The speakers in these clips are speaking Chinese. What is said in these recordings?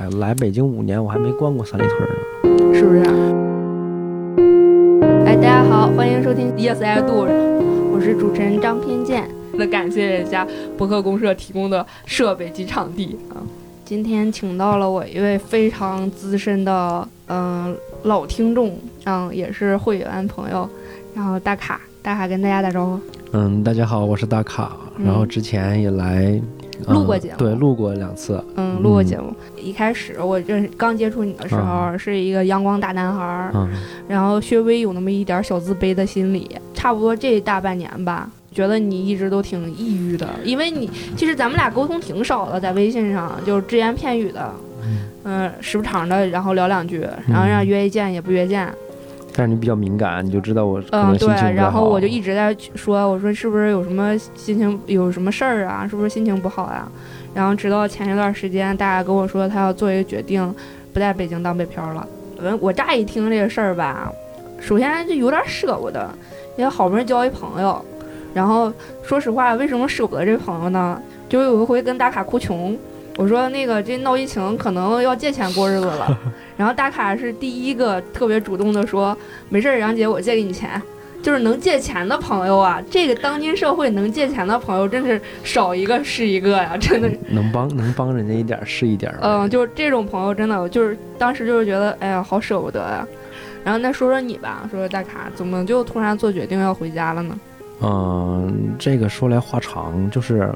哎，来北京五年，我还没逛过三里屯呢。是不是？哎，大家好，欢迎收听 Yes I Do，我是主持人张偏见。那感谢人家博客公社提供的设备及场地啊。今天请到了我一位非常资深的嗯、老听众，嗯，也是会员朋友，然后大卡，大卡跟大家打招呼。嗯，大家好，我是大卡，嗯然后之前也来、呃录过节目？对，录过两次。嗯，录过节目。一开始我认识刚接触你的时候，是一个阳光大男孩儿，嗯。然后稍微有那么一点小自卑的心理。差不多这大半年吧，觉得你一直都挺抑郁的，因为你其实咱们俩沟通挺少的，在微信上就是只言片语的，嗯、时不常的，然后聊两句，然后让约一见也不约见，但是你比较敏感，你就知道我可嗯，对能心情不，太然后我就一直在说，我说是不是有什么心情有什么事儿啊？是不是心情不好呀、然后直到前一段时间，大家跟我说他要做一个决定，不在北京当北漂了。我我乍一听这个事儿吧，首先就有点舍不得，因为好不容易交一朋友，然后说实话，为什么舍不得这朋友呢？就有一回跟大卡哭穷，我说那个这闹疫情可能要借钱过日子了，然后大卡是第一个特别主动的说，没事儿，杨姐，我借给你钱。就是能借钱的朋友啊，这个当今社会能借钱的朋友真是少一个是一个呀，真的是。能帮能帮人家一点儿是一点儿。嗯，就是这种朋友真的，就是当时就是觉得，哎呀，好舍不得呀。然后那说说你吧，说说大卡，怎么就突然做决定要回家了呢？嗯，这个说来话长，就是，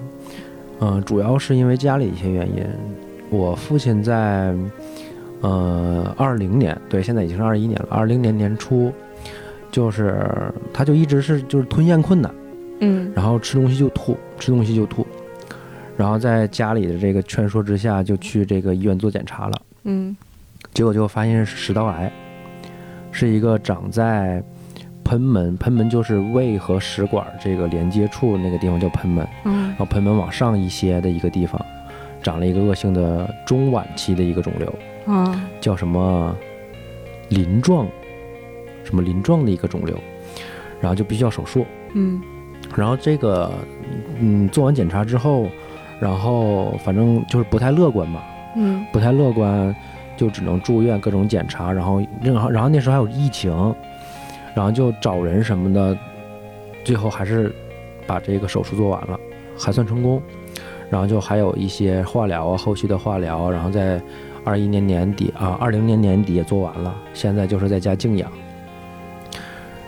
嗯、主要是因为家里一些原因。我父亲在，呃，二零年，对，现在已经是二一年了。二零年年初，就是他就一直是就是吞咽困难，嗯然后吃东西就吐，吃东西就吐，然后在家里的这个劝说之下，就去这个医院做检查了。嗯结果就发现是食道癌，是一个长在贲门，贲门就是胃和食管这个连接处那个地方叫贲门，嗯然后贲门往上一些的一个地方，长了一个恶性的中晚期的一个肿瘤，啊叫什么鳞状，什么鳞状的一个肿瘤，然后就必须要手术。嗯然后这个，嗯，做完检查之后，然后反正就是不太乐观嘛，嗯不太乐观，就只能住院各种检查，然后然后然后那时候还有疫情，然后就找人什么的，最后还是把这个手术做完了，还算成功。然后就还有一些化疗啊，后续的化疗，然后在二一年年底啊，二零年年底也做完了，现在就是在家静养。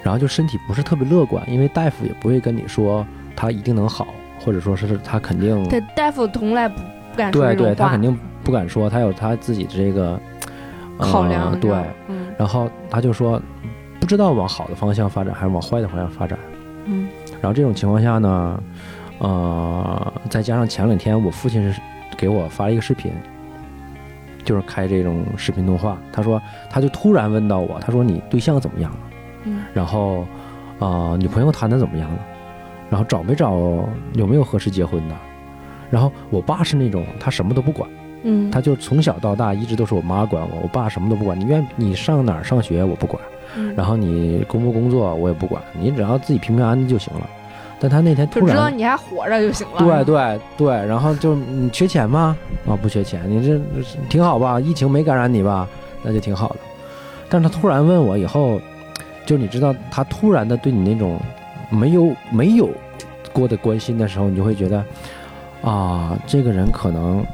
然后就身体不是特别乐观，因为大夫也不会跟你说他一定能好，或者说是他肯定对，大夫从来不不敢说对他肯定不敢说，他有他自己的这个、呃考量对，嗯然后他就说，不知道往好的方向发展还是往坏的方向发展。嗯然后这种情况下呢，呃，再加上前两天我父亲是给我发了一个视频，就是开这种视频通话，他说他就突然问到我，他说你对象怎么样了？嗯然后，呃，女朋友谈的怎么样了？然后找没找有没有合适结婚的？然后我爸是那种他什么都不管。嗯，他就从小到大一直都是我妈管我，我爸什么都不管。你愿你上哪儿上学我不管，嗯然后你工不工作我也不管，你只要自己平平安安就行了。但他那天就突然，知道你还活着就行了。对对对，然后就你缺钱吗？啊，不缺钱，你这挺好吧？疫情没感染你吧？那就挺好的。但是他突然问我以后，就你知道他突然的对你那种没有没有过的关心的时候，你就会觉得啊，这个人可能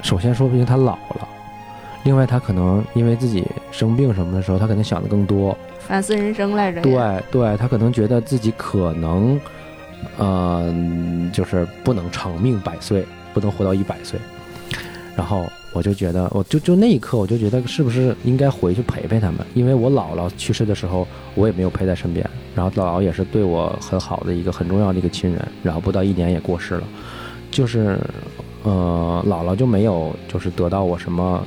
首先说不定他老了，另外他可能因为自己生病什么的时候，他可能想的更多。反思人生来着。对对，他可能觉得自己可能，呃，就是不能长命百岁，不能活到一百岁。然后我就觉得，我就就那一刻，我就觉得是不是应该回去陪陪他们？因为我姥姥去世的时候，我也没有陪在身边。然后姥姥也是对我很好的一个很重要的一个亲人，然后不到一年也过世了。就是，呃，姥姥就没有就是得到我什么，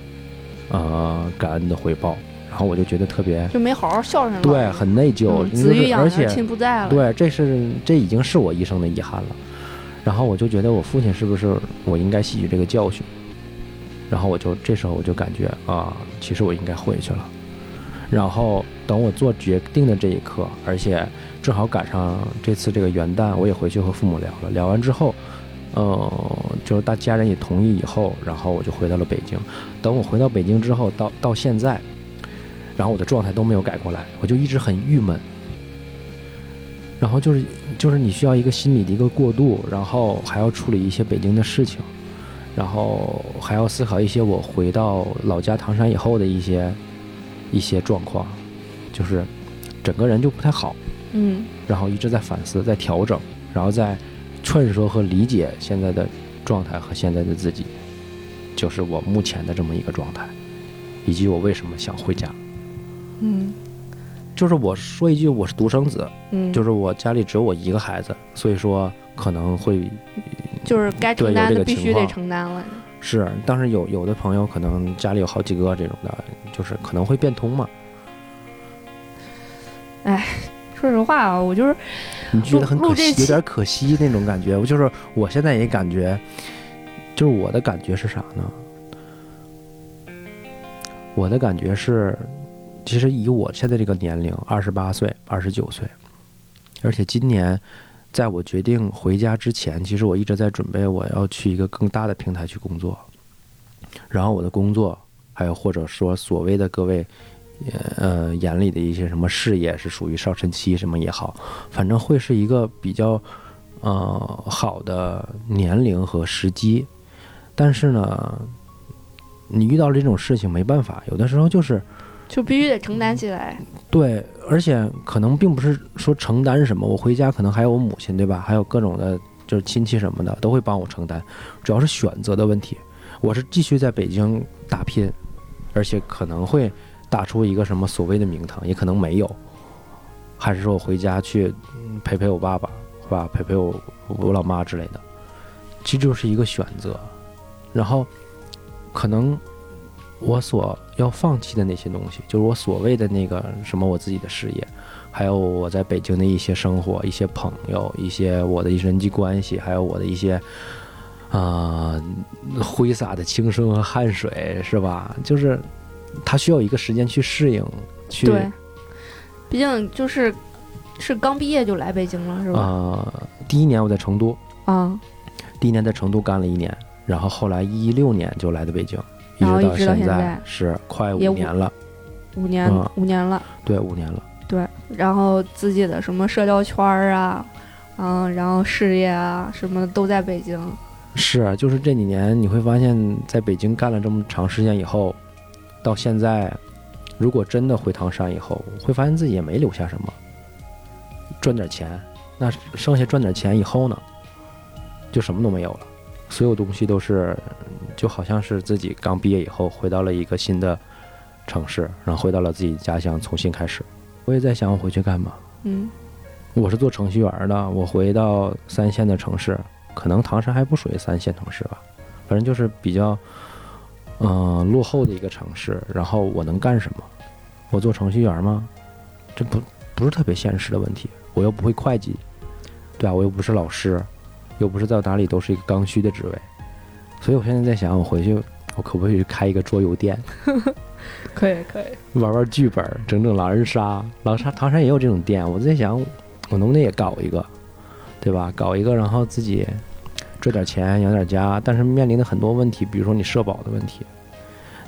呃，感恩的回报。然后我就觉得特别就没好好孝顺了。对，很内疚，嗯子欲养而亲不在了。对，这是这已经是我一生的遗憾了。然后我就觉得我父亲是不是我应该吸取这个教训？然后我就这时候我就感觉啊，其实我应该回去了。然后等我做决定的这一刻，而且正好赶上这次这个元旦，我也回去和父母聊了。聊完之后，呃，就是大家人也同意以后，然后我就回到了北京。等我回到北京之后，到到现在，然后我的状态都没有改过来，我就一直很郁闷。然后就是就是你需要一个心理的一个过渡，然后还要处理一些北京的事情，然后还要思考一些我回到老家唐山以后的一些一些状况，就是整个人就不太好。嗯然后一直在反思，在调整，然后在劝说和理解现在的状态和现在的自己，就是我目前的这么一个状态，以及我为什么想回家。嗯就是我说一句，我是独生子，嗯，就是我家里只有我一个孩子，所以说可能会就是该承担的必须得承担了。是，但是有有的朋友可能家里有好几个这种的，就是可能会变通嘛，哎说实话啊，我就是你觉得很可惜，有点可惜那种感觉。我就是我现在也感觉，就是我的感觉是啥呢？我的感觉是，其实以我现在这个年龄，二十八岁、二十九岁，而且今年在我决定回家之前，其实我一直在准备我要去一个更大的平台去工作，然后我的工作，还有或者说所谓的各位。呃，眼里的一些什么事业是属于上升期，什么也好，反正会是一个比较呃好的年龄和时机。但是呢，你遇到了这种事情没办法，有的时候就是就必须得承担起来。对，而且可能并不是说承担什么，我回家可能还有我母亲，对吧？还有各种的，就是亲戚什么的都会帮我承担，主要是选择的问题。我是继续在北京打拼，而且可能会打出一个什么所谓的名堂，也可能没有，还是说我回家去陪陪我爸爸，是吧？陪陪我我老妈之类的，其实就是一个选择。然后可能我所要放弃的那些东西，就是我所谓的那个什么我自己的事业，还有我在北京的一些生活、一些朋友、一些我的人际关系，还有我的一些啊、挥洒的青春和汗水，是吧？就是他需要一个时间去适应，去对，毕竟就是是刚毕业就来北京了，是吧？啊、第一年我在成都，啊，第一年在成都干了一年，然后后来一六年就来的北京，一然后一直到现在在是快五五年了，五年、嗯五年了，对，五年了。对，然后自己的什么社交圈儿啊，嗯，然后事业啊，什么都在北京。是，啊就是这几年你会发现，在北京干了这么长时间以后，到现在，如果真的回唐山以后，会发现自己也没留下什么，赚点钱，那剩下赚点钱以后呢，就什么都没有了，所有东西都是，就好像是自己刚毕业以后回到了一个新的城市，然后回到了自己家乡，重新开始。我也在想，我回去干嘛？嗯我是做程序员的，我回到三线的城市，可能唐山还不属于三线城市吧，反正就是比较，嗯、落后的一个城市。然后我能干什么？我做程序员吗？这不不是特别现实的问题。我又不会会计，对啊，我又不是老师，又不是到哪里都是一个刚需的职位，所以我现在在想，我回去我可不可以开一个桌游店？可以可以。玩玩剧本，整整狼人杀。狼人杀唐山也有这种店，我在想，我能不能也搞一个，对吧？搞一个，然后自己赚点钱，养点家。但是面临的很多问题，比如说你社保的问题，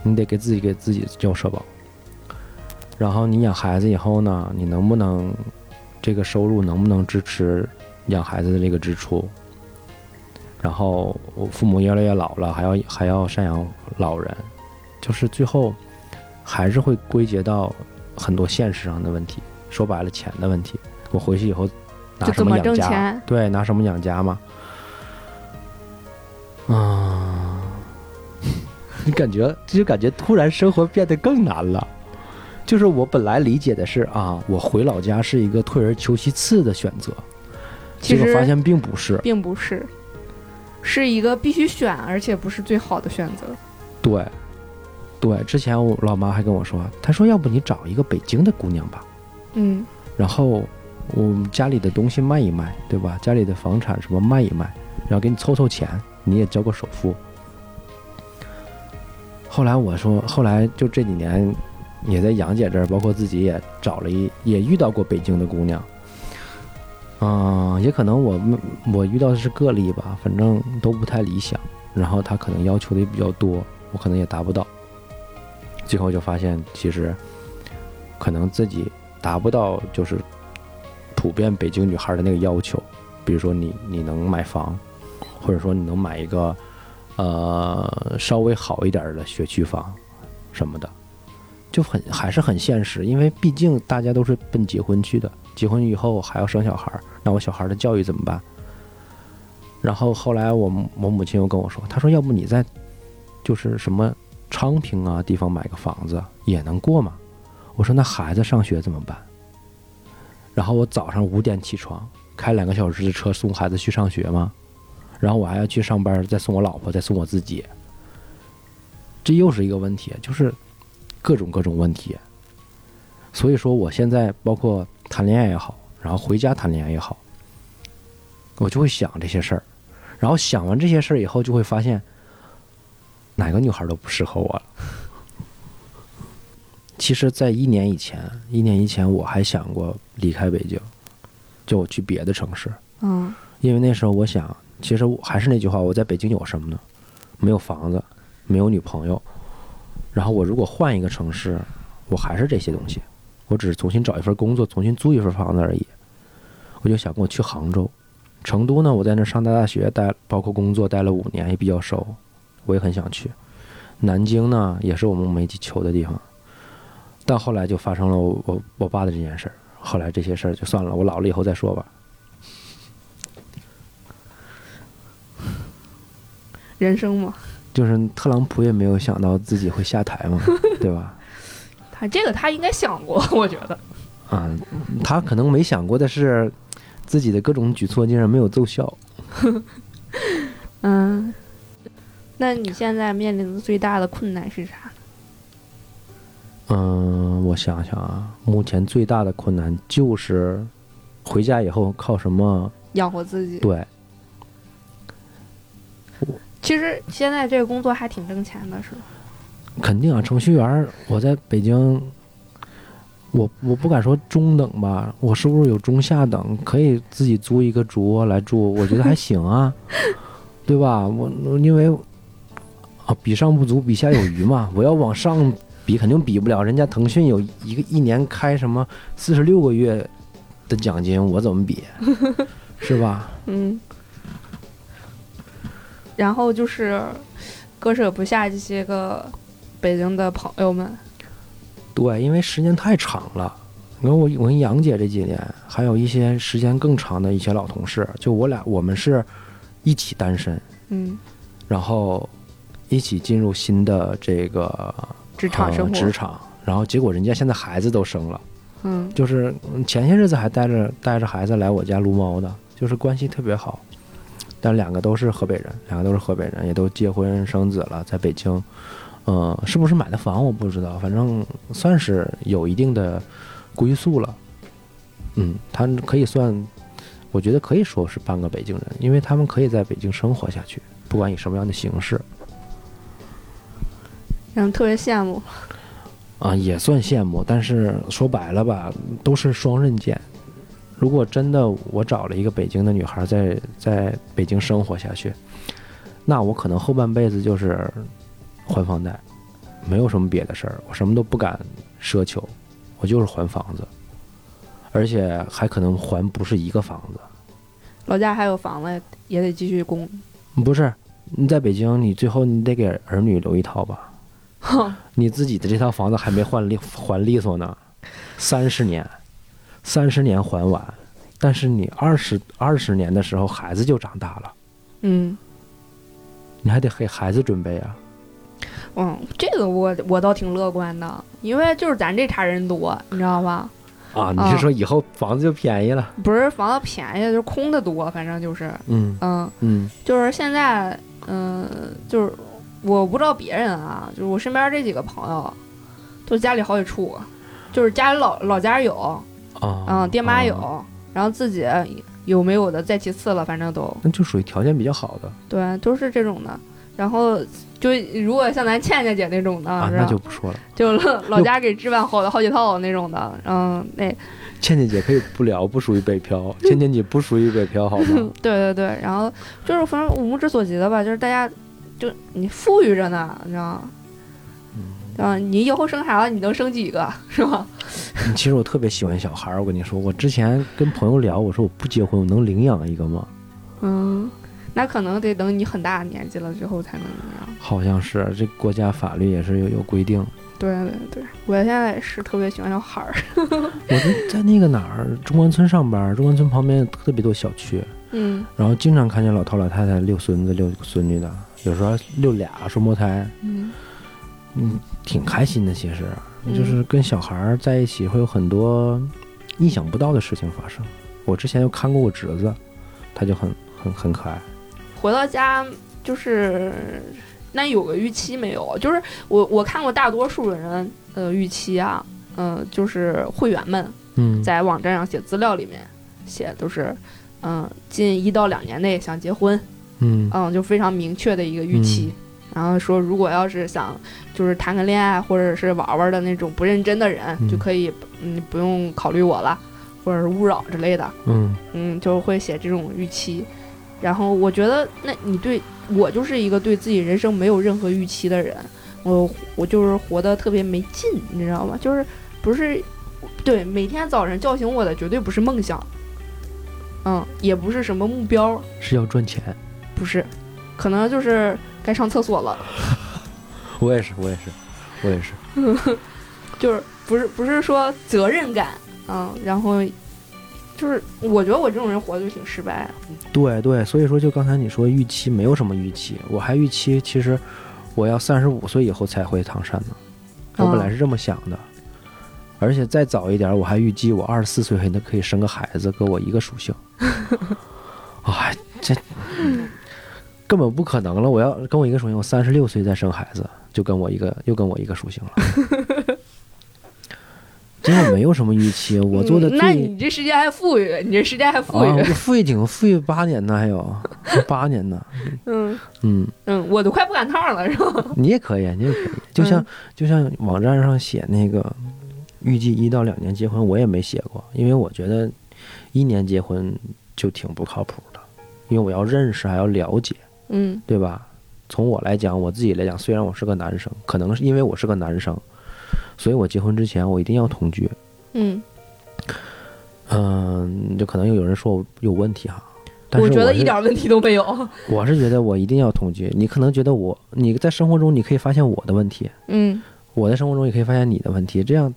你得给自己给自己交社保。然后你养孩子以后呢，你能不能这个收入能不能支持养孩子的这个支出？然后我父母越来越老了，还要还要赡养老人，就是最后还是会归结到很多现实上的问题。说白了，钱的问题。我回去以后拿什么养家？对，拿什么养家嘛？啊，你感觉就感觉突然生活变得更难了。就是我本来理解的是啊，我回老家是一个退而求其次的选择，结果发现并不是。并不是，是一个必须选，而且不是最好的选择。对，对，之前我老妈还跟我说，她说要不你找一个北京的姑娘吧，嗯然后我们家里的东西卖一卖，对吧？家里的房产什么卖一卖，然后给你凑凑钱，你也交个首付。后来我说，后来就这几年也在杨姐这儿，包括自己也找了一，也遇到过北京的姑娘。嗯，也可能我们我遇到的是个例吧，反正都不太理想。然后他可能要求的也比较多，我可能也达不到。最后就发现，其实可能自己达不到，就是普遍北京女孩的那个要求。比如说你你能买房，或者说你能买一个呃稍微好一点的学区房什么的，就很还是很现实。因为毕竟大家都是奔结婚去的，结婚以后还要生小孩，那我小孩的教育怎么办？然后后来我我母亲又跟我说，她说要不你在就是什么昌平啊地方买个房子也能过嘛？我说那孩子上学怎么办？然后我早上五点起床，开两个小时的车送孩子去上学吗？然后我还要去上班，再送我老婆，再送我自己。这又是一个问题，就是各种各种问题。所以说我现在包括谈恋爱也好，然后回家谈恋爱也好，我就会想这些事儿。然后想完这些事儿以后，就会发现哪个女孩都不适合我了。其实，在一年以前，一年以前我还想过离开北京，就我去别的城市。嗯因为那时候我想，其实我还是那句话，我在北京有什么呢？没有房子，没有女朋友。然后我如果换一个城市，我还是这些东西，我只是重新找一份工作，重新租一份房子而已。我就想过去杭州、成都呢，我在那上大大学待，包括工作待了五年，也比较熟，我也很想去。南京呢，也是我们没去求的地方。但后来就发生了我我我爸的这件事儿，后来这些事儿就算了，我老了以后再说吧。人生嘛，就是特朗普也没有想到自己会下台嘛，对吧？他这个他应该想过，我觉得。啊，他可能没想过的是，自己的各种举措竟然没有奏效。嗯，那你现在面临的最大的困难是啥？嗯，我想想啊，目前最大的困难就是回家以后靠什么？养活自己。对，其实现在这个工作还挺挣钱的，是吧？肯定啊，程序员我在北京，我我不敢说中等吧，我是不是有中下等？可以自己租一个主卧来住，我觉得还行啊，对吧？我我因为啊，比上不足，比下有余嘛。我要往上比，肯定比不了。人家腾讯有一个一年开什么四十六个月的奖金，我怎么比？是吧？嗯。然后就是割舍不下这些个北京的朋友们，对，因为时间太长了。你看我，我跟杨姐这几年，还有一些时间更长的一些老同事，就我俩，我们是一起单身，嗯，然后一起进入新的这个呃职场生活，职场，然后结果人家现在孩子都生了，嗯就是嗯前些日子还带着带着孩子来我家撸猫的，就是关系特别好。但两个都是河北人，两个都是河北人，也都结婚生子了，在北京。嗯，是不是买的房我不知道，反正算是有一定的归宿了。嗯，他可以算，我觉得可以说是半个北京人，因为他们可以在北京生活下去，不管以什么样的形式让人特别羡慕。啊，也算羡慕。但是说白了吧，都是双刃剑。如果真的我找了一个北京的女孩在在北京生活下去，那我可能后半辈子就是还房贷，没有什么别的事儿，我什么都不敢奢求，我就是还房子，而且还可能还不是一个房子。老家还有房子，也得继续供。不是你在北京，你最后你得给儿女留一套吧？哼，你自己的这套房子还没换利还利索呢，三十年，三十年还完，但是你二十二十年的时候孩子就长大了，嗯。你还得给孩子准备啊。嗯，这个我我倒挺乐观的，因为就是咱这茬人多，你知道吧？啊，你是说以后房子就便宜了？不是房子便宜，就是空的多，反正就是，嗯。嗯，嗯。就是现在，嗯，就是我不知道别人啊，就是我身边这几个朋友，都家里好几处，就是家里老老家有，啊，嗯，爹妈有，啊然后自己有没有的再其次了，反正都那就属于条件比较好的对，都是这种的。然后就如果像咱倩倩姐那种的，啊，那就不说了。就老老家给置办好的好几套那种的，嗯，那倩倩姐可以不聊，不属于北漂。倩倩姐不属于北漂，好吗？对对对，然后就是反正我目之所及的吧，就是大家就你富裕着呢，你知道吗？对吧？你以后生孩子，你能生几个 是吧？其实我特别喜欢小孩儿，我跟你说，我之前跟朋友聊，我说我不结婚，我能领养一个吗？嗯，那可能得等你很大年纪了之后才能领养。好像是，这国家法律也是有有规定。对对对，我现在也是特别喜欢小孩儿。我就在那个哪儿中关村上班，中关村旁边特别多小区，嗯然后经常看见老头老太太遛孙子遛孙女的，有时候遛俩双胞胎，嗯嗯，挺开心的。其实嗯就是跟小孩儿在一起会有很多意想不到的事情发生。我之前就看过我侄子，他就很很很可爱。回到家就是那有个预期没有？就是我我看过大多数的人呃预期啊，嗯、就是会员们嗯，在网站上写资料里面写都是，嗯、近一到两年内想结婚，嗯嗯，就非常明确的一个预期。然后说，如果要是想就是谈个恋爱或者是玩玩的那种不认真的人，嗯。就可以嗯不用考虑我了，或者是勿扰之类的，嗯。嗯，就会写这种预期。然后我觉得，那你对我就是一个对自己人生没有任何预期的人，我我就是活得特别没劲，你知道吗？就是不是对每天早晨叫醒我的绝对不是梦想，嗯，也不是什么目标，是要赚钱。不是，可能就是该上厕所了，我也是，我也是，我也是。就是不是不是说责任感，嗯，然后就是我觉得我这种人活的就挺失败的，对对，所以说就刚才你说预期没有什么预期，我还预期其实我要三十五岁以后才回唐山呢，我本来是这么想的，而且再早一点，我还预计我二十四岁还能可以生个孩子，跟我一个属性。哎，这根本不可能了！我要跟我一个属性，我三十六岁再生孩子，就跟我一个又跟我一个属性了。真的没有什么预期，我做的嗯、那你这时间还富裕，你这时间还富裕，啊，我富裕挺富裕八年呢，还有八年呢。嗯嗯，嗯，我都快不赶趟了，是吧？你也可以，你也可以，就像、嗯就像网站上写那个预计一到两年结婚，我也没写过，因为我觉得一年结婚就挺不靠谱的，因为我要认识还要了解，嗯对吧？从我来讲，我自己来讲，虽然我是个男生，可能是因为我是个男生，所以我结婚之前我一定要同居。嗯，嗯，就可能又有人说我有问题哈，但是我觉得一点问题都没有。我是觉得我一定要同居。你可能觉得我你在生活中你可以发现我的问题，嗯，我在生活中也可以发现你的问题，这样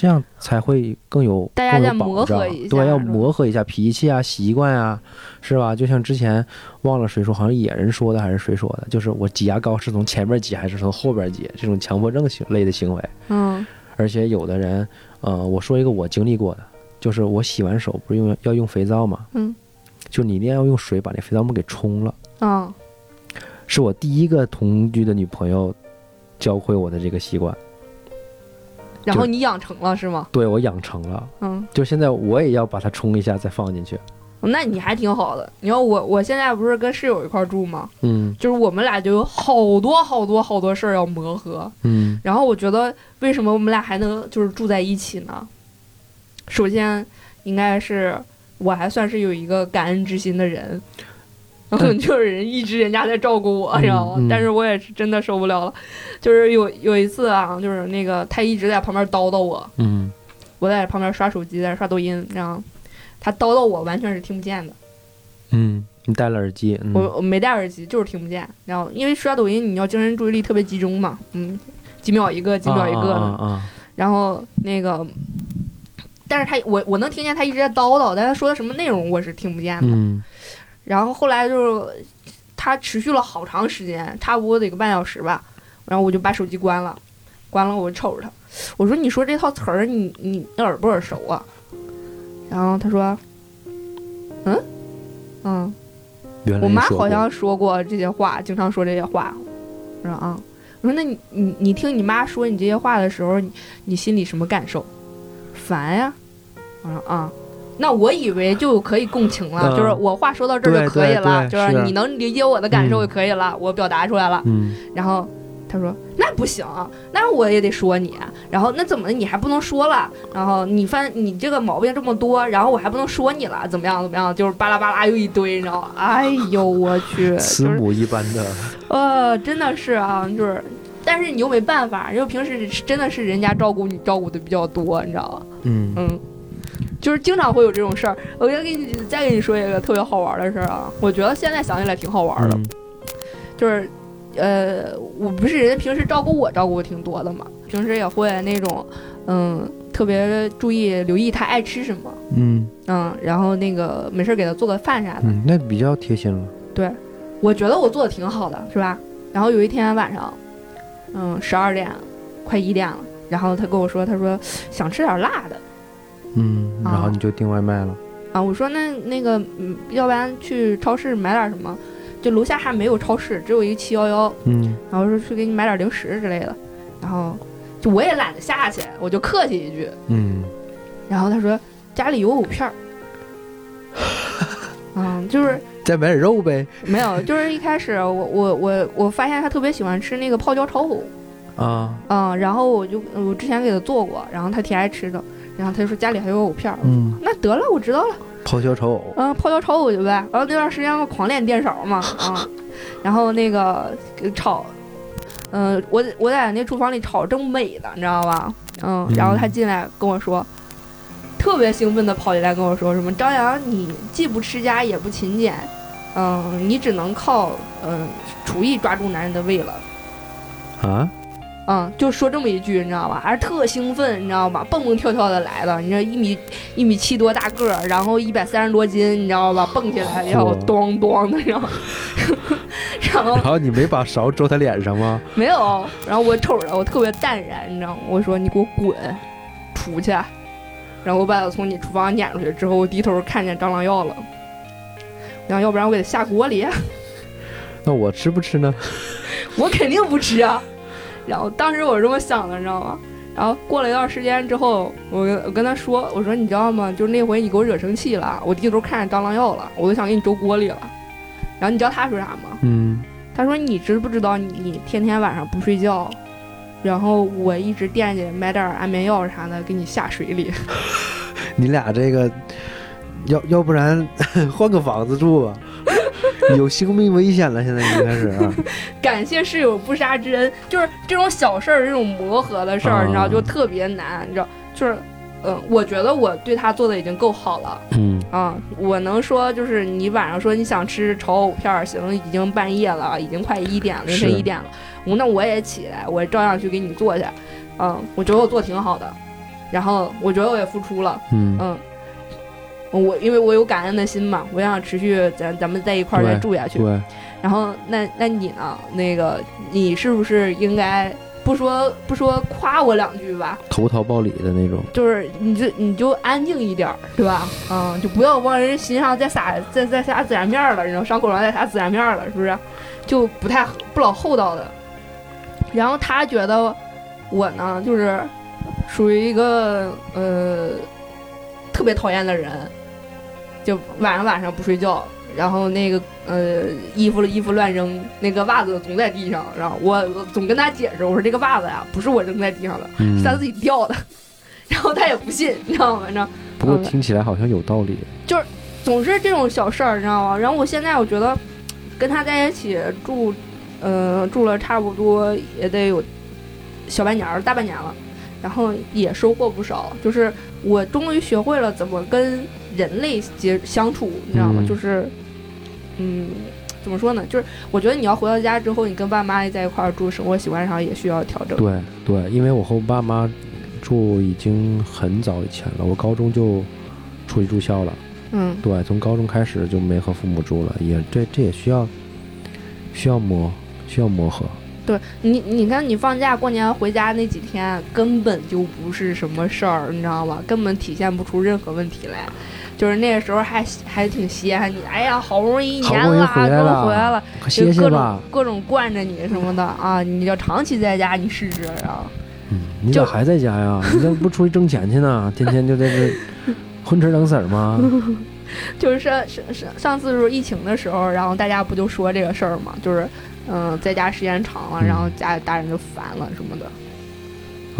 这样才会更有更有大家再磨保障合一下对，要磨合一下脾气啊、习惯啊，是吧？就像之前忘了谁说，好像野人说的还是谁说的，就是我挤牙膏是从前面挤还是从后边挤，这种强迫症行类的行为。嗯而且有的人，呃，我说一个我经历过的，就是我洗完手不是用要用肥皂吗？嗯，就你一定要用水把那肥皂沫给冲了。啊是我第一个同居的女朋友教会我的这个习惯，然后你养成了是吗？对我养成了。嗯，就现在我也要把它冲一下再放进去。那你还挺好的。你要我，我现在不是跟室友一块儿住吗？嗯就是我们俩就有好多好多好多事儿要磨合。嗯然后我觉得，为什么我们俩还能就是住在一起呢？首先，应该是我还算是有一个感恩之心的人，然后就是人一直人家在照顾我，你知道吗？嗯但是我也是真的受不了了，就是有有一次啊，就是那个他一直在旁边叨叨我，嗯我在旁边刷手机，在刷抖音，然后他叨叨我完全是听不见的，嗯，你戴了耳机，嗯、我我没戴耳机，就是听不见。然后因为刷抖音，你要精神注意力特别集中嘛，嗯，几秒一个，几秒一个的。啊啊啊然后那个，但是他我我能听见他一直在叨叨，但他说的什么内容我是听不见的。嗯然后后来就是他持续了好长时间，差不多得个半小时吧。然后我就把手机关了，关了我就瞅着他，我说：“你说这套词儿，你你耳不耳熟啊？”然后他说：“嗯嗯，原来我妈好像说过这些话，经常说这些话。”我说：“啊。”我说：“那你你你听你妈说你这些话的时候，你你心里什么感受？烦呀？”我说：“啊。”那我以为就可以共情了，嗯就是我话说到这儿就可以了，就是你能理解我的感受嗯就可以了，我表达出来了。嗯然后他说：“那不行，那我也得说你。然后那怎么你还不能说了？然后你犯你这个毛病这么多，然后我还不能说你了？怎么样怎么样？就是巴拉巴拉又一堆，你知道吗？哎呦我去，慈母一般的，呃，真的是啊，就是，但是你又没办法，因为平时真的是人家照顾你照顾的比较多，你知道吗？嗯嗯。就是经常会有这种事儿，我先给你再给你说一个特别好玩的事儿啊，我觉得现在想起来挺好玩的，就是，呃，我不是人家平时照顾我照顾的挺多的嘛，平时也会那种，嗯，特别注意留意他爱吃什么，嗯嗯，然后那个没事给他做个饭啥的，嗯，那比较贴心了。对，我觉得我做的挺好的，是吧？然后有一天晚上，嗯，十二点，快一点了，然后他跟我说，他说想吃点辣的。嗯，然后你就订外卖了啊？我说那那个，嗯，要不然去超市买点什么？就楼下还没有超市，只有一个七幺幺。嗯，然后说去给你买点零食之类的。然后就我也懒得下去，我就客气一句。嗯，然后他说家里有藕片儿。嗯，就是 再买点肉呗。没有，就是一开始我我我我发现他特别喜欢吃那个泡椒炒藕。啊。嗯，然后我就我之前给他做过，然后他挺爱吃的。然后他就说家里还有藕片儿，嗯，那得了，我知道了，泡椒炒藕，嗯，泡椒炒藕去呗。然后那段时间我狂练电勺嘛，啊，然后那个炒，嗯，我我在那厨房里炒正美呢，你知道吧？嗯，然后他进来跟我说，特别兴奋的跑进来跟我说什么：“张扬，你既不持家也不勤俭，嗯，你只能靠嗯厨艺抓住男人的胃了。”啊？嗯，就说这么一句，你知道吧？还是特兴奋，你知道吧？蹦蹦跳跳的来了，你知道一米一米七多大个儿，然后一百三十多斤，你知道吧？蹦起来，然后咚咚的，然后，然后，然后你没把勺周他脸上吗？没有，然后我瞅着我特别淡然，你知道吗？我说你给我滚，出去，然后我把他从你厨房撵出去之后，我低头看见蟑螂药了，然后要不然我给他下锅里。那我吃不吃呢？我肯定不吃啊。然后当时我是这么想的，你知道吗？然后过了一段时间之后，我跟我跟他说：“我说你知道吗？就是那回你给我惹生气了，我低头看见蟑螂药了，我都想给你周锅里了。”然后你知道他说啥吗？嗯，他说：“你知不知道你天天晚上不睡觉，然后我一直惦记买点安眠药啥的给你下水里。”你俩这个，要要不然 换个房子住吧。有性命危险了，现在已经开始。感谢室友不杀之恩，就是这种小事儿，这种磨合的事儿，你知道，就特别难，你知道，就是，嗯，我觉得我对他做的已经够好了。嗯啊，我能说，就是你晚上说你想吃炒藕片儿，行，已经半夜了，已经快一点了，凌晨一点了，我那我也起来，我照样去给你做去。嗯，我觉得我做挺好的，然后我觉得我也付出了。嗯嗯。我因为我有感恩的心嘛，我想持续咱咱们在一块儿再住下去。对。然后那那你呢？那个你是不是应该不说不说夸我两句吧？投桃报李的那种。就是你就你就安静一点，对吧？嗯，就不要往人心上再撒再再撒孜然面了，然后伤口上再撒孜然面了，是不是？就不太不老厚道的。然后他觉得我呢，就是属于一个呃特别讨厌的人。就晚上晚上不睡觉，然后那个呃衣服衣服乱扔，那个袜子总在地上，然后我总跟他解释，我说这个袜子呀不是我扔在地上的，是他自己掉的，然后他也不信，你知道吗？反正不过听起来好像有道理，就是总是这种小事儿，你知道吗？然后我现在我觉得跟他在一起住，呃住了差不多也得有小半年儿大半年了，然后也收获不少，就是我终于学会了怎么跟。人类接相处，你知道吗？就是，嗯，怎么说呢？就是我觉得你要回到家之后，你跟爸妈在一块儿住，生活习惯上也需要调整。对对，因为我和我爸妈住已经很早以前了，我高中就出去住校了。嗯，对，从高中开始就没和父母住了，也这这也需要需要磨，需要磨合。对你，你看你放假过年回家那几天，根本就不是什么事儿，你知道吗？根本体现不出任何问题来。就是那个时候还还挺稀罕你，哎呀，好不容易一年了，终于回来了，就各种各种惯着你什么的啊！你要长期在家，你试试啊。嗯，你咋还在家呀？你这不出去挣钱去呢？天天就在这 混吃等死吗？就是上上上上次是疫情的时候，然后大家不就说这个事儿嘛？就是嗯，在家时间长了，嗯然后家里大人就烦了什么的。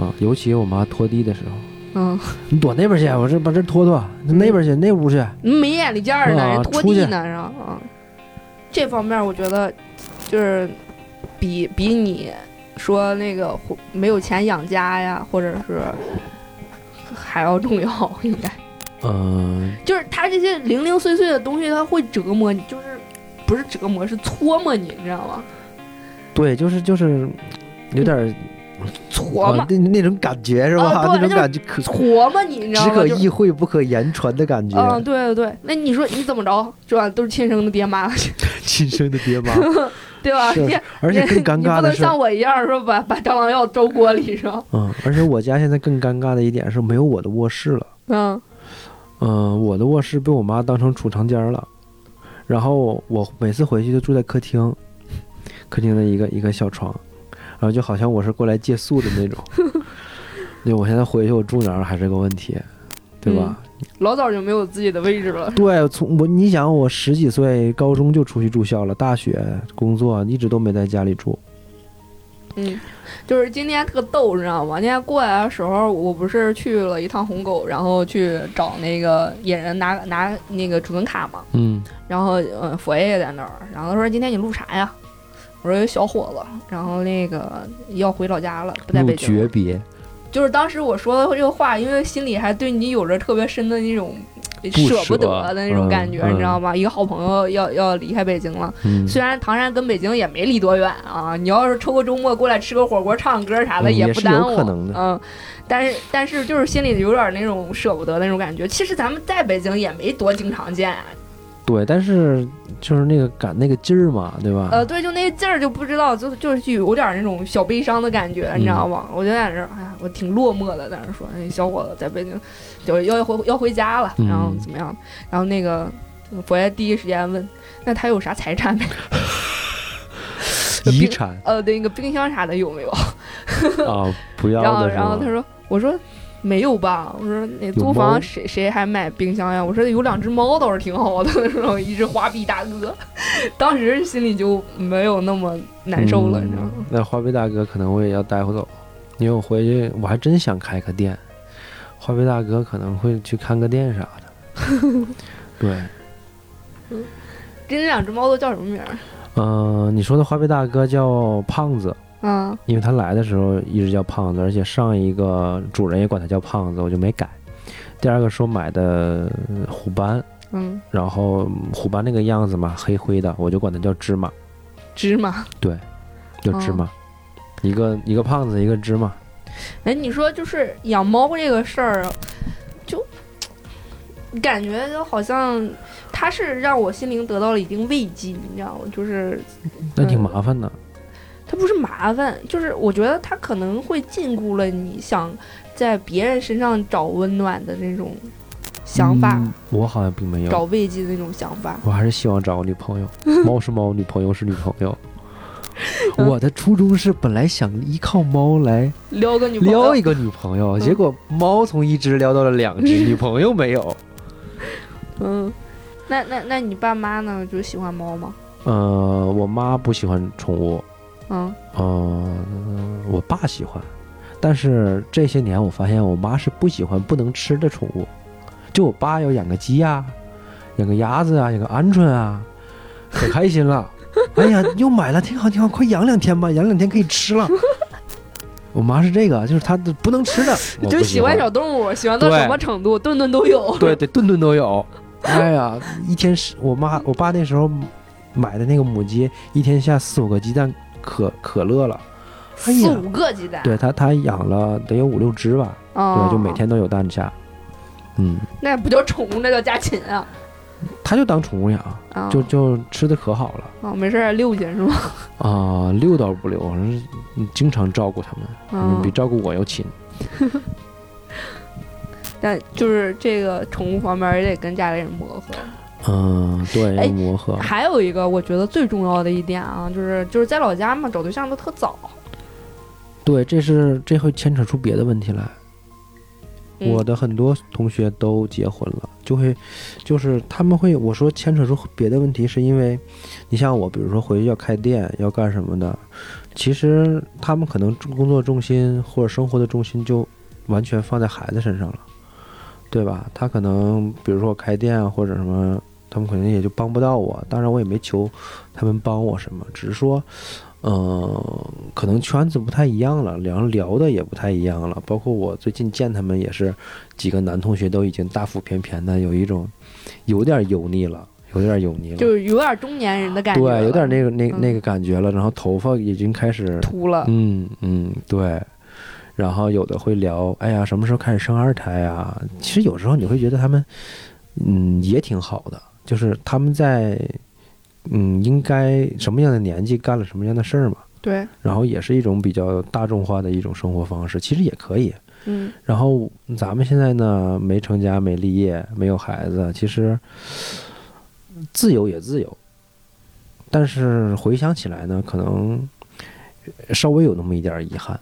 啊，尤其我妈拖地的时候，嗯，你躲那边去，我这把这拖拖，那边去，那屋去。没眼力见儿呢，啊人拖地呢，然后啊，这方面我觉得就是比比你说那个没有钱养家呀，或者是还要重要，应该。嗯、就是他这些零零碎碎的东西，他会折磨你，就是不是折磨，是搓磨你，你知道吗？对，就是就是有点儿搓磨啊，那那种感觉是吧？啊那种感觉可搓磨你，你知道吗？只可意会不可言传的感觉。嗯，对对对，那你说你怎么着，是吧？都是亲生的爹妈，亲生的爹妈，对吧？而且更尴你不能尬的是，像我一样，说把把蟑螂药周锅里，是吧？嗯，而且我家现在更尴尬的一点是没有我的卧室了。嗯嗯，我的卧室被我妈当成储藏间了，然后我每次回去就住在客厅，客厅的一个一个小床，然后就好像我是过来借宿的那种。对，我现在回去我住哪儿还是个问题，对吧？老早就没有自己的位置了。对，从我你想我十几岁高中就出去住校了，大学工作一直都没在家里住。嗯，就是今天特逗，你知道吗？今天过来的时候，我不是去了一趟红狗，然后去找那个野人拿拿那个储存卡嘛。嗯然后嗯，佛爷也在那儿，然后他说今天你录啥呀？我说有小伙子，然后那个要回老家了，不在北京。诀别，就是当时我说的这个话，因为心里还对你有着特别深的那种舍不得的那种感觉，嗯你知道吗？一个好朋友要要离开北京了，嗯，虽然唐山跟北京也没离多远啊，你要是抽个周末过来吃个火锅、唱个歌啥的嗯也不耽误，嗯。但是但是就是心里有点那种舍不得那种感觉。其实咱们在北京也没多经常见，啊对，但是就是那个赶那个劲儿嘛，对吧？呃，对，就那个劲儿就不知道，就就是有点那种小悲伤的感觉，你知道吗？我就在这儿，哎呀，我挺落寞的，在那儿说，哎，小伙子在北京就要回要回家了，然后嗯怎么样？然后那个佛爷第一时间问，那他有啥财产没？遗产呃，那个冰箱啥的有没有？啊，不要然后然后他说，我说。没有吧？我说那租房谁谁还买冰箱呀？我说有两只猫倒是挺好的，然后一只花臂大哥，当时心里就没有那么难受了，你知道吗？嗯那花臂大哥可能我也要带回走，因为我回去我还真想开个店，花臂大哥可能会去看个店啥的。对，嗯这两只猫都叫什么名儿？嗯、你说的花臂大哥叫胖子，嗯因为他来的时候一直叫胖子，而且上一个主人也管他叫胖子，我就没改。第二个说买的虎斑，嗯，然后虎斑那个样子嘛，黑灰的，我就管它叫芝麻，芝麻。对叫芝麻，一个一个胖子，一个芝麻。哎，你说就是养猫这个事儿，就感觉就好像它是让我心灵得到了一定慰藉，你知道吗？就是那挺麻烦的。它不是麻烦，就是我觉得它可能会禁锢了你想在别人身上找温暖的那种想法，嗯我好像并没有，找慰藉的那种想法。我还是希望找个女朋友。猫是猫，女朋友是女朋友。我的初衷是本来想依靠猫来撩个女朋友撩一个女朋友，嗯结果猫从一只撩到了两只，女朋友没有。嗯，那那那你爸妈呢？就喜欢猫吗？呃，我妈不喜欢宠物，嗯嗯、我爸喜欢，但是这些年我发现我妈是不喜欢不能吃的宠物。就我爸要养个鸡呀、养个鸭子啊，养个鹌鹑啊，可开心了。哎呀，又买了，挺好挺好，快养两天吧，养两天可以吃了。我妈是这个，就是她的不能吃的，就喜欢欢小动物，喜欢到什么程度，顿顿都有。对对，顿顿都有。哎呀，一天是我妈我爸那时候买的那个母鸡，一天下四五个鸡蛋，可可乐了。四五个鸡蛋，对他他养了得有五六只吧，哦，对，就每天都有蛋下。嗯，那不叫宠物，那叫家禽啊！他就当宠物养，啊，就就吃的可好了哦，没事儿遛去是吗？啊，遛倒不遛，反正你经常照顾他们，比，照顾我要勤。但就是这个宠物方面也得跟家里人磨合。嗯，对，磨合。还有一个我觉得最重要的一点啊，就是就是在老家嘛，找对象都特早。对，这是这会牵扯出别的问题来。嗯我的很多同学都结婚了，就会，就是他们会我说牵扯出别的问题，是因为你像我，比如说回去要开店要干什么的，其实他们可能工作重心或者生活的重心就完全放在孩子身上了，对吧？他可能比如说我开店啊或者什么，他们可能也就帮不到我。当然我也没求他们帮我什么，只是说。嗯，可能圈子不太一样了，聊聊的也不太一样了。包括我最近见他们也是，几个男同学都已经大腹便便的，有一种有点油腻了，有点油腻了，就是有点中年人的感觉，对，有点那个那嗯那个感觉了。然后头发已经开始，秃了。嗯嗯，对。然后有的会聊，哎呀，什么时候开始生二胎啊？其实有时候你会觉得他们，嗯，也挺好的，就是他们在，嗯，应该什么样的年纪干了什么样的事儿嘛。对，然后也是一种比较大众化的一种生活方式，其实也可以。嗯然后咱们现在呢，没成家、没立业、没有孩子，其实自由也自由，但是回想起来呢，可能稍微有那么一点遗憾。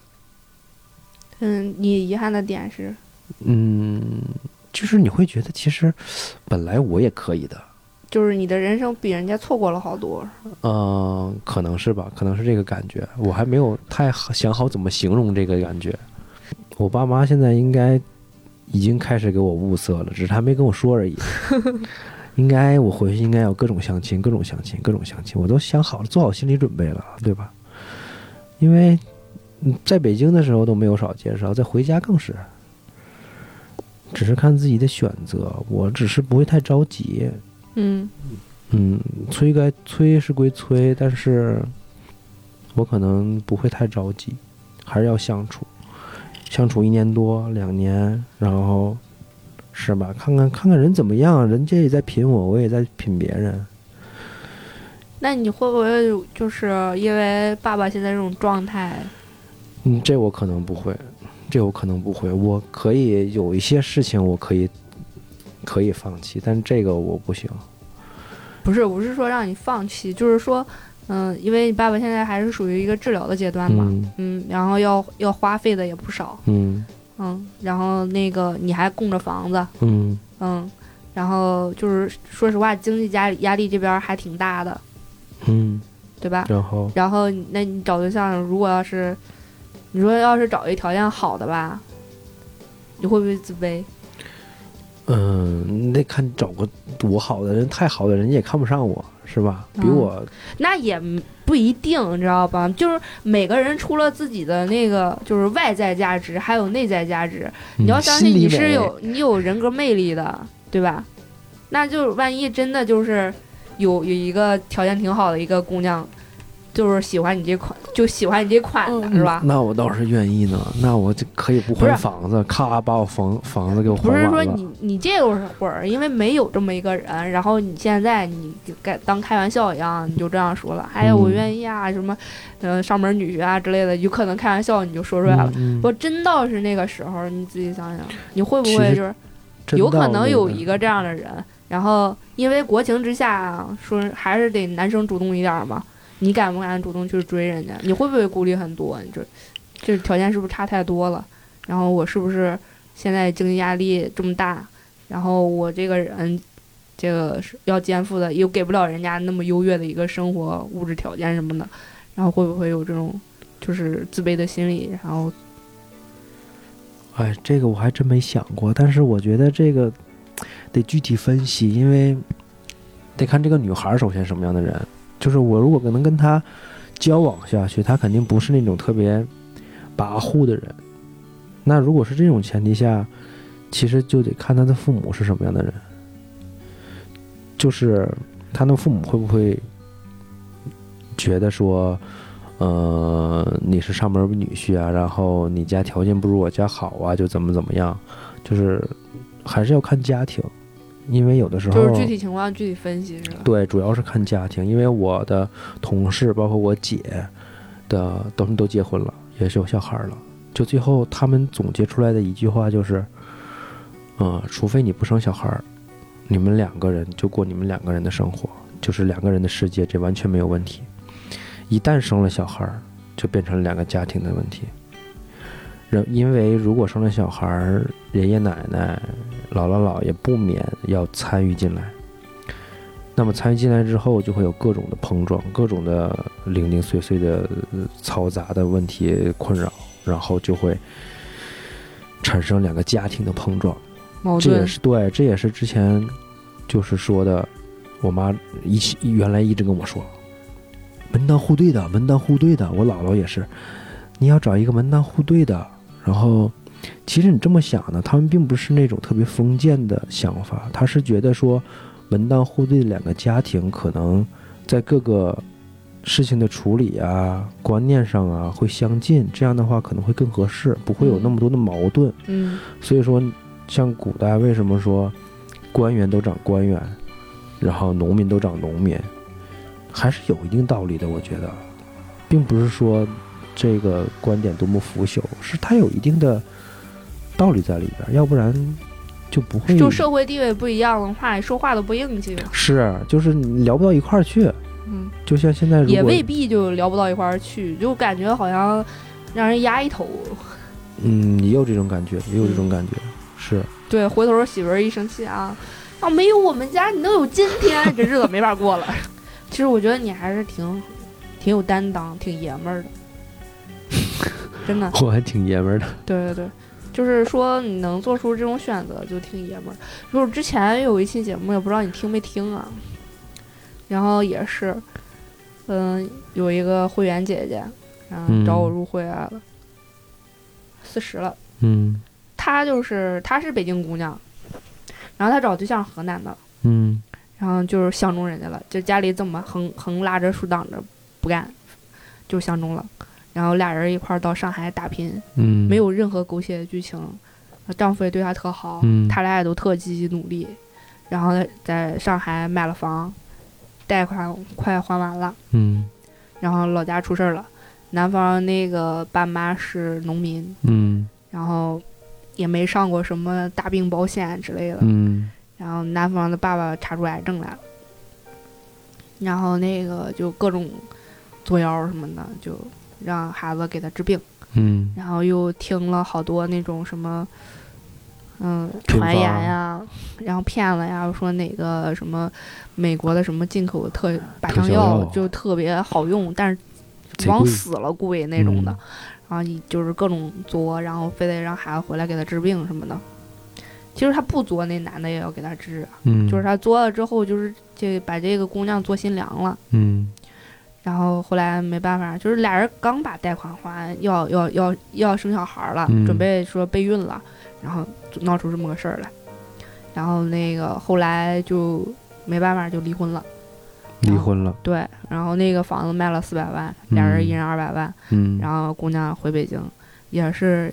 嗯，你遗憾的点是，嗯，就是你会觉得，其实本来我也可以的。就是你的人生比人家错过了好多。嗯、可能是吧，可能是这个感觉，我还没有太好想好怎么形容这个感觉。我爸妈现在应该已经开始给我物色了，只是还没跟我说而已。应该我回去应该有各种相亲，各种相亲，各种相亲，我都想好了，做好心理准备了，对吧？因为嗯在北京的时候都没有少介绍，在回家更是，只是看自己的选择，我只是不会太着急。嗯嗯，催该催是归催，但是我可能不会太着急，还是要相处，相处一年多两年，然后是吧？看看看看人怎么样，人家也在品我，我也在品别人。那你会不会就是因为爸爸现在这种状态，嗯，这我可能不会，这我可能不会，我可以有一些事情我可以可以放弃，但这个我不行。不是不是说让你放弃，就是说，嗯，因为你爸爸现在还是属于一个治疗的阶段嘛，嗯。嗯，然后要要花费的也不少，嗯。嗯，然后那个你还供着房子，嗯。嗯，然后就是说实话，经济压力压力这边还挺大的，嗯，对吧？然后？然后那你找对象，如果要是你说要是找一条件好的吧，你会不会自卑？嗯，你得看找个多好的人，太好的人家也看不上我，是吧？比嗯我，那也不一定，你知道吧？就是每个人除了自己的那个就是外在价值，还有内在价值。你要嗯相信你是有你有人格魅力的，对吧？那就万一真的就是有有一个条件挺好的一个姑娘，就是喜欢你这款，就喜欢你这款的，是吧？那我倒是愿意呢，那我就可以不不是还房子，咔把我房房子给我还不是。说你你这会儿因为没有这么一个人，然后你现在你就该当开玩笑一样，你就这样说了，哎呀，我嗯愿意啊，什么，嗯、上门女婿啊之类的，有可能开玩笑你就说出来了。嗯，嗯我真到是那个时候，你自己想想，你会不会就是有可能有一个这样的人，然后因为国情之下啊，说还是得男生主动一点儿嘛，你敢不敢主动去追人家？你会不会顾虑很多？你这这条件是不是差太多了？然后我是不是现在经济压力这么大？然后我这个人，这个是要肩负的，又给不了人家那么优越的一个生活物质条件什么的，然后会不会有这种就是自卑的心理？然后哎，这个我还真没想过，但是我觉得这个得具体分析，因为得看这个女孩儿首先什么样的人。就是我如果能跟他交往下去，他肯定不是那种特别跋扈的人。那如果是这种前提下，其实就得看他的父母是什么样的人，就是他的父母会不会觉得说，呃，你是上门女婿啊，然后你家条件不如我家好啊，就怎么怎么样，就是还是要看家庭，因为有的时候就是具体情况具体分析是吧？对，主要是看家庭，因为我的同事包括我姐的都都结婚了，也是有小孩了，就最后他们总结出来的一句话就是，嗯、除非你不生小孩儿，你们两个人就过你们两个人的生活，就是两个人的世界，这完全没有问题。一旦生了小孩儿，就变成了两个家庭的问题。人因为如果生了小孩儿，爷爷奶奶、姥姥姥爷不免要参与进来。那么参与进来之后，就会有各种的碰撞，各种的零零碎碎的呃嘈杂的问题困扰，然后就会产生两个家庭的碰撞。矛这也，是对，这也是之前就是说的，我妈一起原来一直跟我说，门当户对的，门当户对的。我姥姥也是，你要找一个门当户对的。然后，其实你这么想呢，他们并不是那种特别封建的想法，他是觉得说，门当户对的两个家庭可能在各个事情的处理啊、观念上啊会相近，这样的话可能会更合适，不会有那么多的矛盾。嗯所以说，像古代为什么说官员都长官员，然后农民都长农民，还是有一定道理的。我觉得，并不是说这个观点多么腐朽，是它有一定的道理在里边儿，要不然就不会就社会地位不一样的话，说话都不硬气。是就是你聊不到一块儿去。嗯，就像现在也未必就聊不到一块儿去，就感觉好像让人压一头。嗯，也有这种感觉，也有这种感觉，是对，回头媳妇儿一生气啊，啊，没有我们家你能有今天，这日子没法过了。其实我觉得你还是挺挺有担当，挺爷们儿的，真的。我还挺爷们儿的。对对对，就是说你能做出这种选择，就挺爷们儿。就是之前有一期节目，也不知道你听没听啊。然后也是，嗯，有一个会员姐姐，然后找我嗯入会来了，四十了。嗯她就是她是北京姑娘，然后她找对象河南的，嗯然后就是相中人家了，就家里怎么横横拉着竖挡着不干，就相中了。然后俩人一块儿到上海打拼，嗯，没有任何狗血的剧情，呃丈夫也对她特好，嗯。他俩也都特积极努力，然后在在上海买了房，贷款快还完了，嗯。然后老家出事儿了，男方那个爸妈是农民，嗯。然后也没上过什么大病保险之类的，嗯。然后男方的爸爸查出癌症来了，然后那个就各种作妖什么的，就让孩子给他治病。嗯。然后又听了好多那种什么，嗯，传言方。呀，然后骗了呀，说哪个什么美国的什么进口特靶特效向药药就特别好用，但是往死了贵那种的，嗯。然后你就是各种作，然后非得让孩子回来给他治病什么的。其实他不作，那男的也要给他治啊，嗯，就是他作了之后，就是这把这个姑娘作心凉了。嗯然后后来没办法，就是俩人刚把贷款还，要要要要生小孩了，嗯准备说备孕了，然后就闹出这么个事儿来。然后那个后来就没办法，就离婚了。离婚了，对，然后那个房子卖了四百万，俩人一人二百万，嗯，然后姑娘回北京，也是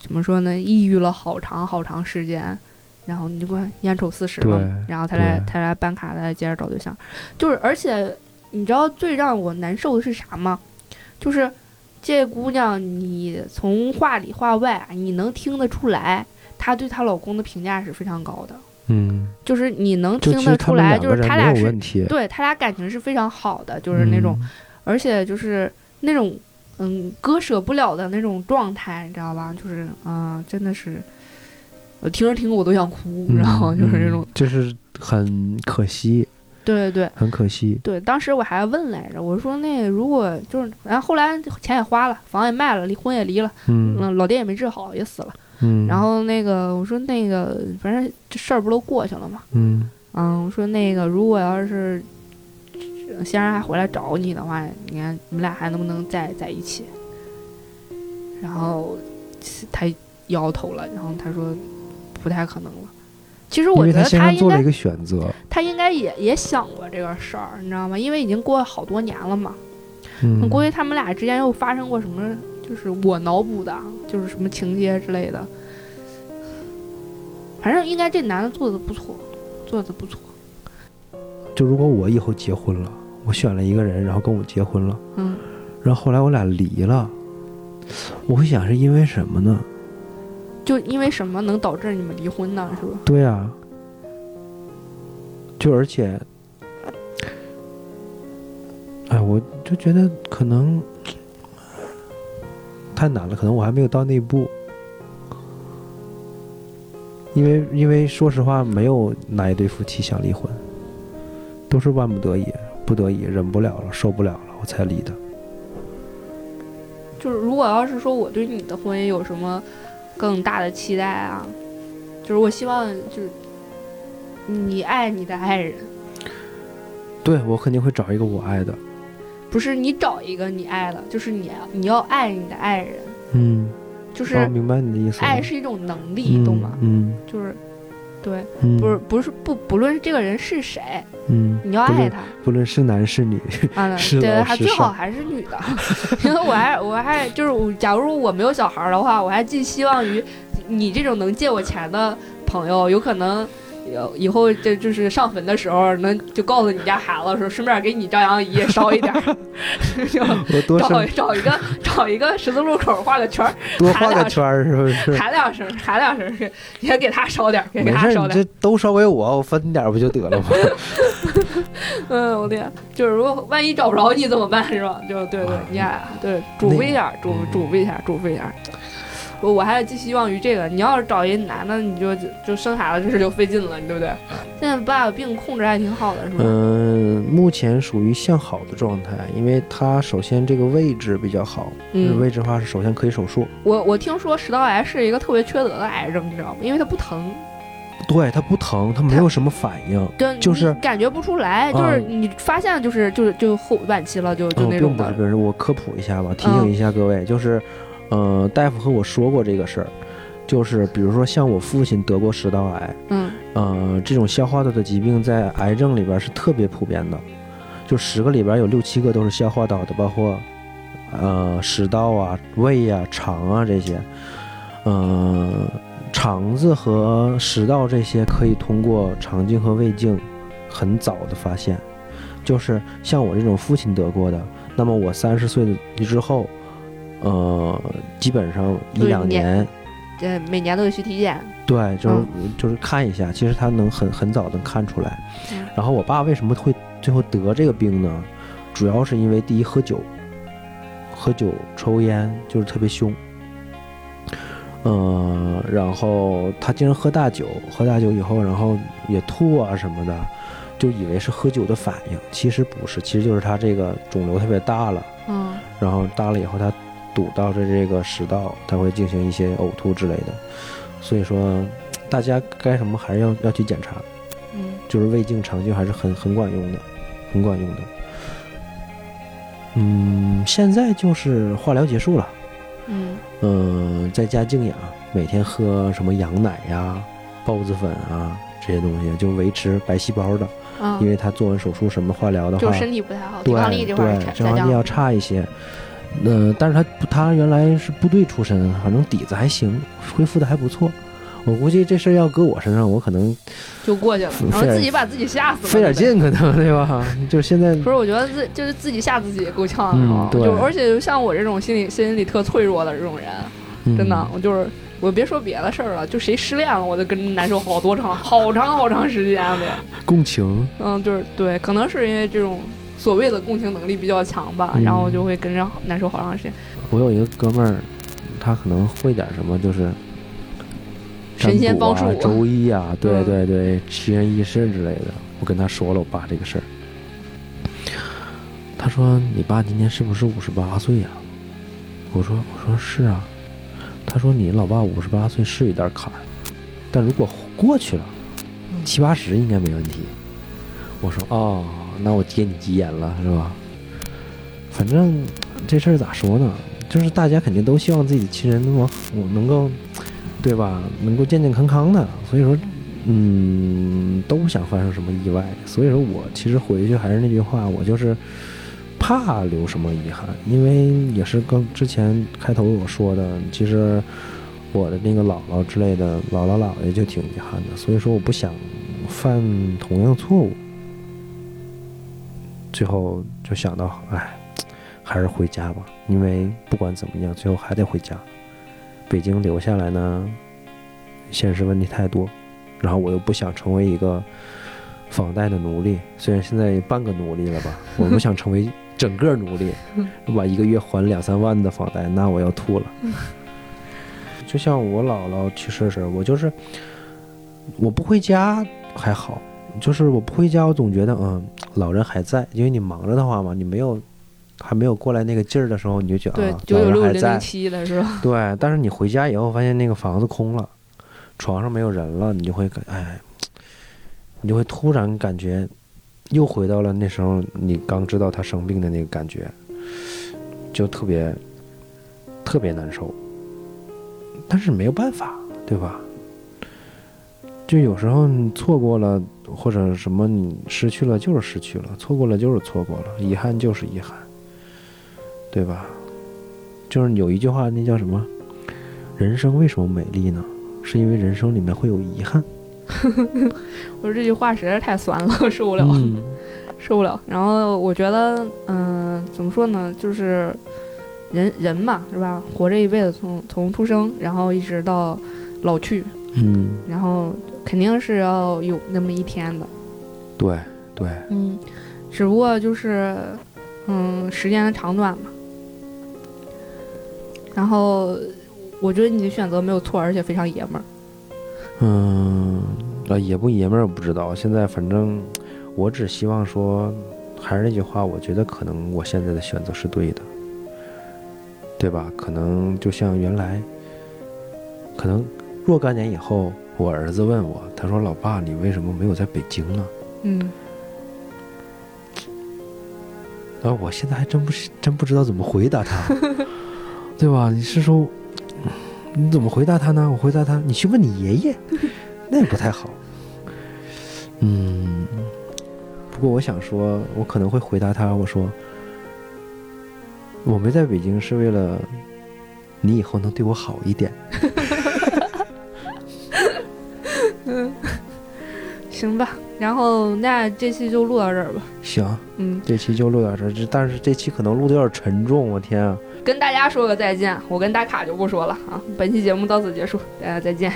怎么说呢，抑郁了好长好长时间。然后你就管眼瞅四十了，然后他来对他来办卡，他来接着找对象，就是而且你知道最让我难受的是啥吗？就是这姑娘，你从话里话外啊，你能听得出来，她对她老公的评价是非常高的，嗯，就是你能听得出来，就是他俩是对他俩感情是非常好的，就是那种，而且就是那种嗯割舍不了的那种状态，你知道吧？就是啊、真的是，我听着听着我都想哭，嗯，然后就是那种嗯，就是很可惜，对对对。很可惜，对，当时我还问来着，我说那如果就是，然后后来钱也花了，房也卖了，离婚也离了，嗯嗯，老爹也没治好，也死了。嗯，然后那个我说那个反正这事儿不都过去了吗？嗯嗯，我说那个如果要是呃先生还回来找你的话，你看你们俩还能不能再在一起？然后他摇头了，然后他说不太可能了。其实我觉得应该先生做了一个选择，他应该也也想过这个事儿，你知道吗？因为已经过了好多年了嘛。嗯，估计他们俩之间又发生过什么，就是我脑补的，就是什么情节之类的。反正应该这男的做的不错，做的不错。就如果我以后结婚了，我选了一个人，然后跟我结婚了，嗯，然后后来我俩离了，我会想是因为什么呢？就因为什么能导致你们离婚呢？是吧？对啊，就而且，哎，我就觉得可能 太难了，可能我还没有到那一步。因为因为说实话，没有哪一对夫妻想离婚，都是万不得已，不得已忍不了了，受不了了，我才离的。就是如果要是说我对你的婚姻有什么更大的期待啊，就是我希望就是你爱你的爱人，对我肯定会找一个我爱的。不是你找一个你爱的，就是你你要爱你的爱人，嗯，就是我，明白你的意思。爱是一种能力，懂吗？嗯就是对，嗯，不是不是不不论这个人是谁，嗯，你要爱他。不论是男是女，啊，是对，还最好还是女的，因为我还我还就是我，假如我没有小孩儿的话，我还寄希望于你这种能借我钱的朋友，有可能有以后这就是上坟的时候，能就告诉你家孩子说，顺便给你张阳姨也烧一点 我多找找一个找一个十字路口画个圈儿，多画个圈儿，是不是？喊两声，喊两声，也给他烧点给他烧点这都烧给我，我分你点儿不就得了吗？嗯，我天，就是如果万一找不着你怎么办是吧？就对对，你俩对嘱咐一下，嘱嗯嘱咐一下，嘱咐一下。我我还寄希望于这个，你要是找一男的，你就就生孩子这事就费劲了，对不对？现在爸爸病控制还挺好的，是吗？嗯，目前属于向好的状态，因为他首先这个位置比较好，嗯位置的话是首先可以手术，我我听说食道癌是一个特别缺德的癌症，你知道吗？因为它不疼，对，它不疼，它没有什么反应。对，就是感觉不出来，就是嗯你发现就是就是就后晚期了，就就嗯，那种的并不是，。并不是，我科普一下吧，提醒一下各位，就是，呃，大夫和我说过这个事儿，就是比如说像我父亲得过食道癌，嗯。呃，这种消化道的疾病在癌症里边是特别普遍的，就十个里边有六七个都是消化道的，包括呃食道啊、胃呀、肠啊这些，呃，肠子和食道这些可以通过肠镜和胃镜很早的发现，就是像我这种父亲得过的，那么我三十岁的之后，呃，基本上一两年。对，每年都得去体检。对，就是、嗯就是看一下，其实他能很很早能看出来。嗯然后我爸为什么会最后得这个病呢？主要是因为第一喝酒，喝酒抽烟就是特别凶。嗯、然后他经常喝大酒，喝大酒以后，然后也吐啊什么的，就以为是喝酒的反应，其实不是，其实就是他这个肿瘤特别大了，嗯然后大了以后，它堵到的这个食道，它会进行一些呕吐之类的。所以说，大家该什么还是要要去检查，嗯就是胃镜、肠镜还是很很管用的，很管用的。嗯，现在就是化疗结束了，嗯嗯，在家静养，每天喝什么羊奶呀、孢子粉啊这些东西，就维持白细胞的，嗯，因为他做完手术什么化疗的话，就身体不太好，抵对抗力这块儿要差一些。呃，但是他他原来是部队出身，反正底子还行，恢复的还不错。我估计这事儿要搁我身上，我可能就过去了，然后自己把自己吓死了，费点。劲，可能对吧？就是现在不是，我觉得自就是自己吓自己也够呛的，嗯？对就而且就像我这种心理心理特脆弱的这种人，真的嗯，我就是我别说别的事儿了，就谁失恋了，我就跟难受好多长好长好长时间的。共情，嗯，就是对，可能是因为这种所谓的共情能力比较强吧，嗯然后就会跟着难受好长时间。我有一个哥们儿，他可能会点什么，就是神仙占卜啊、周易啊，对嗯对对，奇人异事之类的。我跟他说了我爸这个事儿，他说：“你爸今年是不是五十八岁呀？”我说：“我说是啊。”他说：“你老爸五十八岁是有点坎儿，但如果过去了，七八十应该没问题。”我说：“哦，那我接你吉言了，是吧？反正这事儿咋说呢？就是大家肯定都希望自己的亲人能够能够，对吧？能够健健康康的。所以说，嗯，都不想发生什么意外。所以说我其实回去还是那句话，我就是怕留什么遗憾，因为也是跟之前开头我说的，其实我的那个姥姥之类的姥姥姥爷就挺遗憾的。所以说我不想犯同样错误。最后就想到，哎，还是回家吧，因为不管怎么样，最后还得回家。北京留下来呢，现实问题太多，然后我又不想成为一个房贷的奴隶，虽然现在半个奴隶了吧，我不想成为整个努力，把一个月还两三万的房贷，那我要吐了。就像我姥姥去世时，我就是我不回家还好，就是我不回家，我总觉得嗯，老人还在，因为你忙着的话嘛，你没有还没有过来那个劲儿的时候，你就觉得老人还在。对，但是你回家以后发现那个房子空了，床上没有人了，你就会感哎，你就会突然感觉又回到了那时候你刚知道他生病的那个感觉，就特别特别难受。但是没有办法，对吧？就有时候你错过了或者什么，你失去了就是失去了，错过了就是错过了，遗憾就是遗憾，对吧？就是有一句话，那叫什么？人生为什么美丽呢？是因为人生里面会有遗憾。我说这句话实在是太酸了，受不了。嗯受不了。然后我觉得，嗯、怎么说呢，就是人人嘛，是吧？活这一辈子从，从出生，然后一直到老去，嗯，然后肯定是要有那么一天的。对对，嗯，只不过就是，嗯，时间的长短嘛。然后，我觉得你的选择没有错，而且非常爷们儿。嗯，啊，爷不爷们儿我不知道。现在反正我只希望说，还是那句话，我觉得可能我现在的选择是对的，对吧？可能就像原来，可能若干年以后，我儿子问我，他说：“老爸，你为什么没有在北京呢嗯，？”然后我现在还真不是真不知道怎么回答他，对吧？你是说你怎么回答他呢？我回答他，你去问你爷爷，那也不太好。嗯，不过我想说，我可能会回答他，我说我没在北京是为了你以后能对我好一点。行吧。然后那这期就录到这儿吧。行，嗯，这期就录到这儿，这但是这期可能录的有点沉重，我天啊！跟大家说个再见，我跟大卡就不说了啊。本期节目到此结束，大家再见。